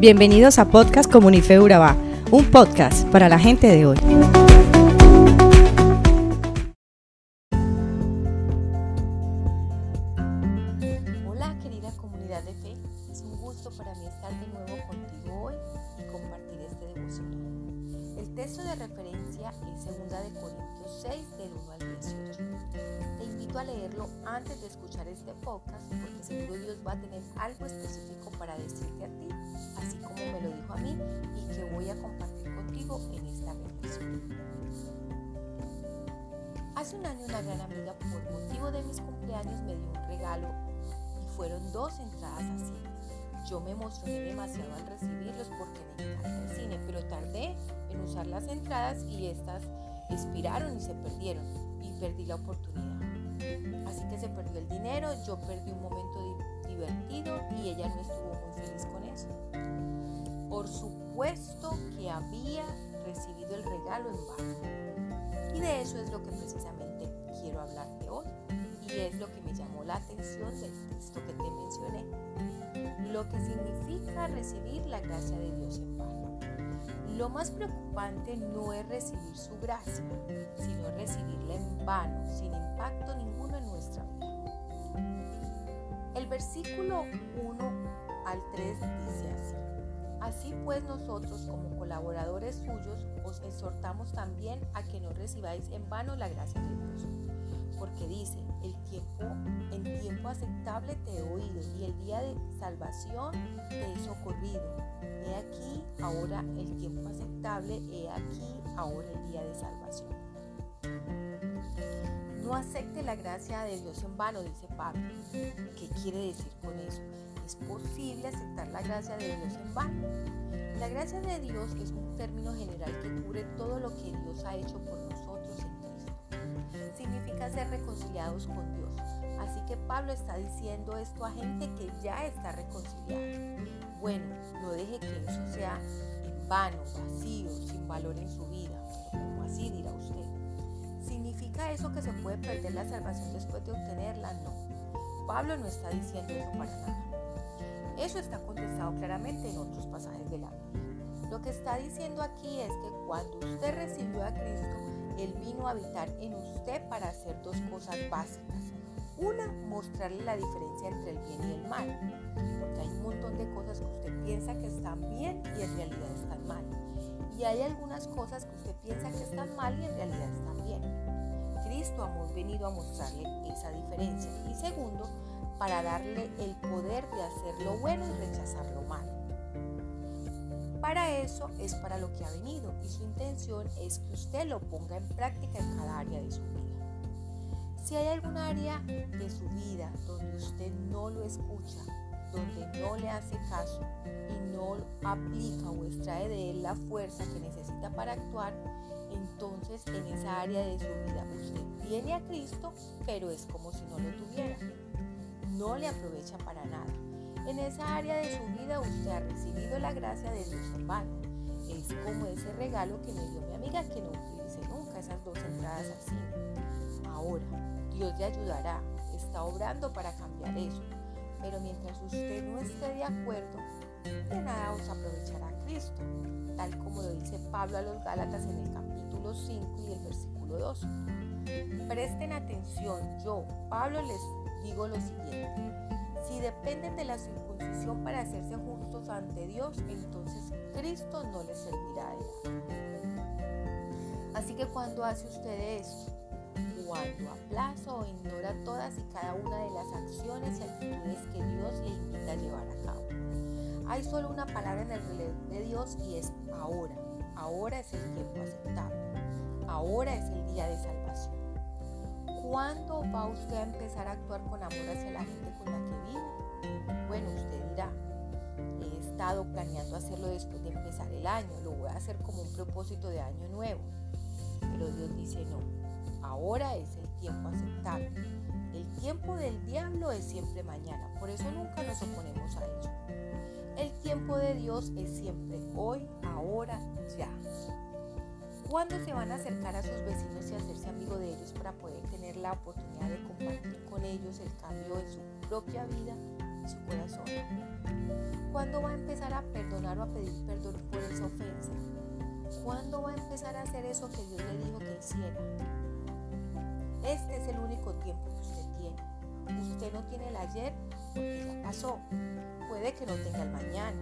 Bienvenidos a Podcast Comunife Urabá, un podcast para la gente de hoy. Hola querida comunidad de fe, es un gusto para mí estar de nuevo contigo hoy y compartir este devocional. El texto de referencia es 2 de Corintios 6 del 1 al 18. Te invito a leerlo antes de escuchar este podcast porque seguro Dios va a tener algo específico para decirte a ti, Hace un año una gran amiga por motivo de mis cumpleaños me dio un regalo y fueron dos entradas a cine. Yo me emocioné demasiado al recibirlos porque me encanta el cine, pero tardé en usar las entradas y estas expiraron y se perdieron y perdí la oportunidad. Así que se perdió el dinero, yo perdí un momento divertido y ella no estuvo muy feliz con eso. Por supuesto que había recibido el regalo en vano. Y de eso es lo que precisamente quiero hablarte hoy. Y es lo que me llamó la atención del texto que te mencioné. Lo que significa recibir la gracia de Dios en vano. Lo más preocupante no es recibir su gracia, sino recibirla en vano, sin impacto ninguno en nuestra vida. El versículo 1 al 3 dice así. Así pues nosotros como colaboradores suyos os exhortamos también a que no recibáis en vano la gracia de Dios. Porque dice, el tiempo, en tiempo aceptable te he oído y el día de salvación te he socorrido. He aquí ahora el tiempo aceptable, he aquí ahora el día de salvación. No acepte la gracia de Dios en vano, dice Pablo. ¿Qué quiere decir con eso? Es posible aceptar la gracia de Dios en vano. La gracia de Dios es un término general que cubre todo lo que Dios ha hecho por nosotros en Cristo. Significa ser reconciliados con Dios. Así que Pablo está diciendo esto a gente que ya está reconciliada. Bueno, no deje que eso sea en vano, vacío, sin valor en su vida. como así dirá usted. ¿Significa eso que se puede perder la salvación después de obtenerla? No. Pablo no está diciendo eso para nada. Eso está contestado claramente en otros pasajes de la Biblia. Lo que está diciendo aquí es que cuando usted recibió a Cristo, Él vino a habitar en usted para hacer dos cosas básicas. Una, mostrarle la diferencia entre el bien y el mal. Porque hay un montón de cosas que usted piensa que están bien y en realidad están mal. Y hay algunas cosas que usted piensa que están mal y en realidad están bien. Cristo ha venido a mostrarle esa diferencia. Y segundo, para darle el poder de hacer lo bueno y rechazar lo malo. Para eso es para lo que ha venido y su intención es que usted lo ponga en práctica en cada área de su vida. Si hay algún área de su vida donde usted no lo escucha, donde no le hace caso y no aplica o extrae de él la fuerza que necesita para actuar, entonces en esa área de su vida usted tiene a Cristo, pero es como si no lo tuviera no le aprovecha para nada. En esa área de su vida usted ha recibido la gracia de Dios en vano. Es como ese regalo que me dio mi amiga que no utilice nunca esas dos entradas al cine. Ahora, Dios le ayudará, está obrando para cambiar eso. Pero mientras usted no esté de acuerdo, de nada os aprovechará Cristo, tal como lo dice Pablo a los Gálatas en el capítulo 5 y el versículo 2. Presten atención, yo, Pablo, les digo lo siguiente. Si dependen de la circuncisión para hacerse justos ante Dios, entonces Cristo no les servirá de nada. Así que cuando hace usted esto, cuando aplaza o ignora todas y cada una de las acciones y actitudes que Dios le invita a llevar a cabo. Hay solo una palabra en el reloj de Dios y es ahora. Ahora es el tiempo aceptable. Ahora es el día de salvación. ¿Cuándo va usted a empezar a actuar con amor hacia la gente con la que vive? Bueno, usted dirá, he estado planeando hacerlo después de empezar el año, lo voy a hacer como un propósito de año nuevo. Pero Dios dice no, ahora es el tiempo aceptable. El tiempo del diablo es siempre mañana, por eso nunca nos oponemos a ello. El tiempo de Dios es siempre hoy, ahora, ya. ¿Cuándo se van a acercar a sus vecinos y hacerse amigo de ellos para poder tener la oportunidad de compartir con ellos el cambio de su propia vida y su corazón? ¿Cuándo va a empezar a perdonar o a pedir perdón por esa ofensa? ¿Cuándo va a empezar a hacer eso que Dios le dijo que hiciera? Este es el único tiempo que usted tiene. Usted no tiene el ayer porque ya pasó. Puede que no tenga el mañana.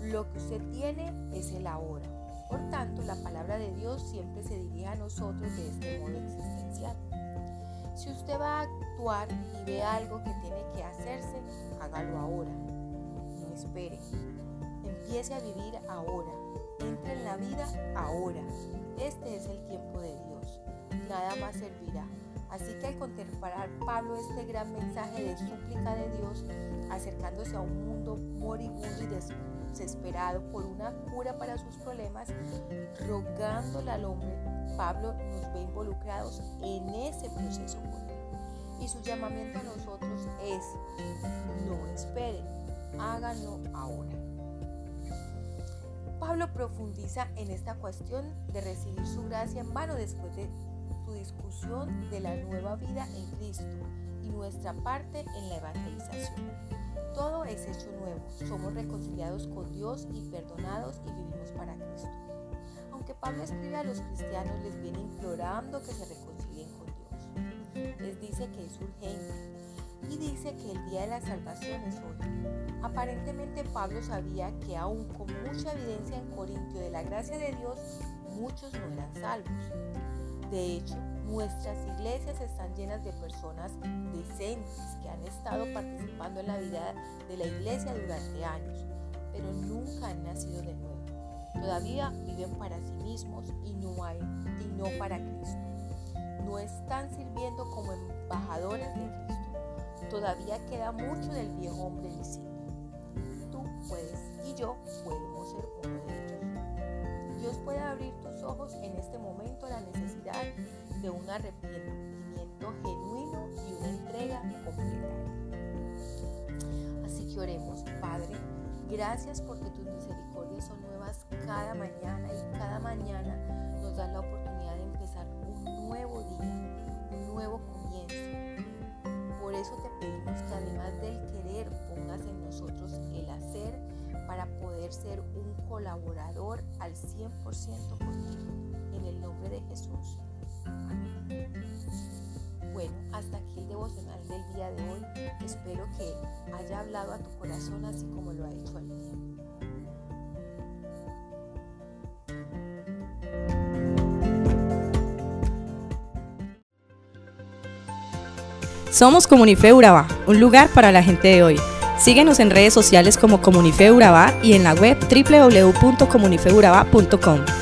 Lo que usted tiene es el ahora. Por tanto, la palabra de Dios siempre se dirige a nosotros de este modo existencial. Si usted va a actuar y ve algo que tiene que hacerse, hágalo ahora. No espere. Empiece a vivir ahora. Entre en la vida ahora. Este es el tiempo de Dios. Nada más servirá. Así que al contemplar Pablo este gran mensaje de súplica de Dios, acercándose a un mundo moribundo y desesperado por una cura para sus problemas, rogándole al hombre, Pablo nos ve involucrados en ese proceso con. Y su llamamiento a nosotros es, no esperen, háganlo ahora. Pablo profundiza en esta cuestión de recibir su gracia en vano después de discusión de la nueva vida en Cristo y nuestra parte en la evangelización. Todo es hecho nuevo, somos reconciliados con Dios y perdonados y vivimos para Cristo. Aunque Pablo escribe a los cristianos, les viene implorando que se reconcilien con Dios. Les dice que es urgente y dice que el día de la salvación es hoy. Aparentemente Pablo sabía que aún con mucha evidencia en Corintio de la gracia de Dios, muchos no eran salvos. De hecho, nuestras iglesias están llenas de personas decentes que han estado participando en la vida de la iglesia durante años, pero nunca han nacido de nuevo. Todavía viven para sí mismos y no, hay, y no para Cristo. No están sirviendo como embajadores de Cristo. Todavía queda mucho del viejo hombre visible. Tú puedes y yo podemos ser uno de ellos. Dios puede abrir tus ojos en este momento la necesidad de un arrepentimiento genuino y una entrega completa. Así que oremos, Padre, gracias porque tus misericordias son nuevas cada mañana y cada mañana nos das la oportunidad de empezar un nuevo día, un nuevo comienzo. Por eso te pedimos que además del querer pongas en nosotros el hacer para poder ser un colaborador al 100% contigo. En el nombre de Jesús. Bueno, hasta aquí el devocional del día de hoy. Espero que haya hablado a tu corazón así como lo ha hecho al mío. Somos Comunife Urabá, un lugar para la gente de hoy. Síguenos en redes sociales como Comunife Urabá y en la web www.comunifeurabá.com.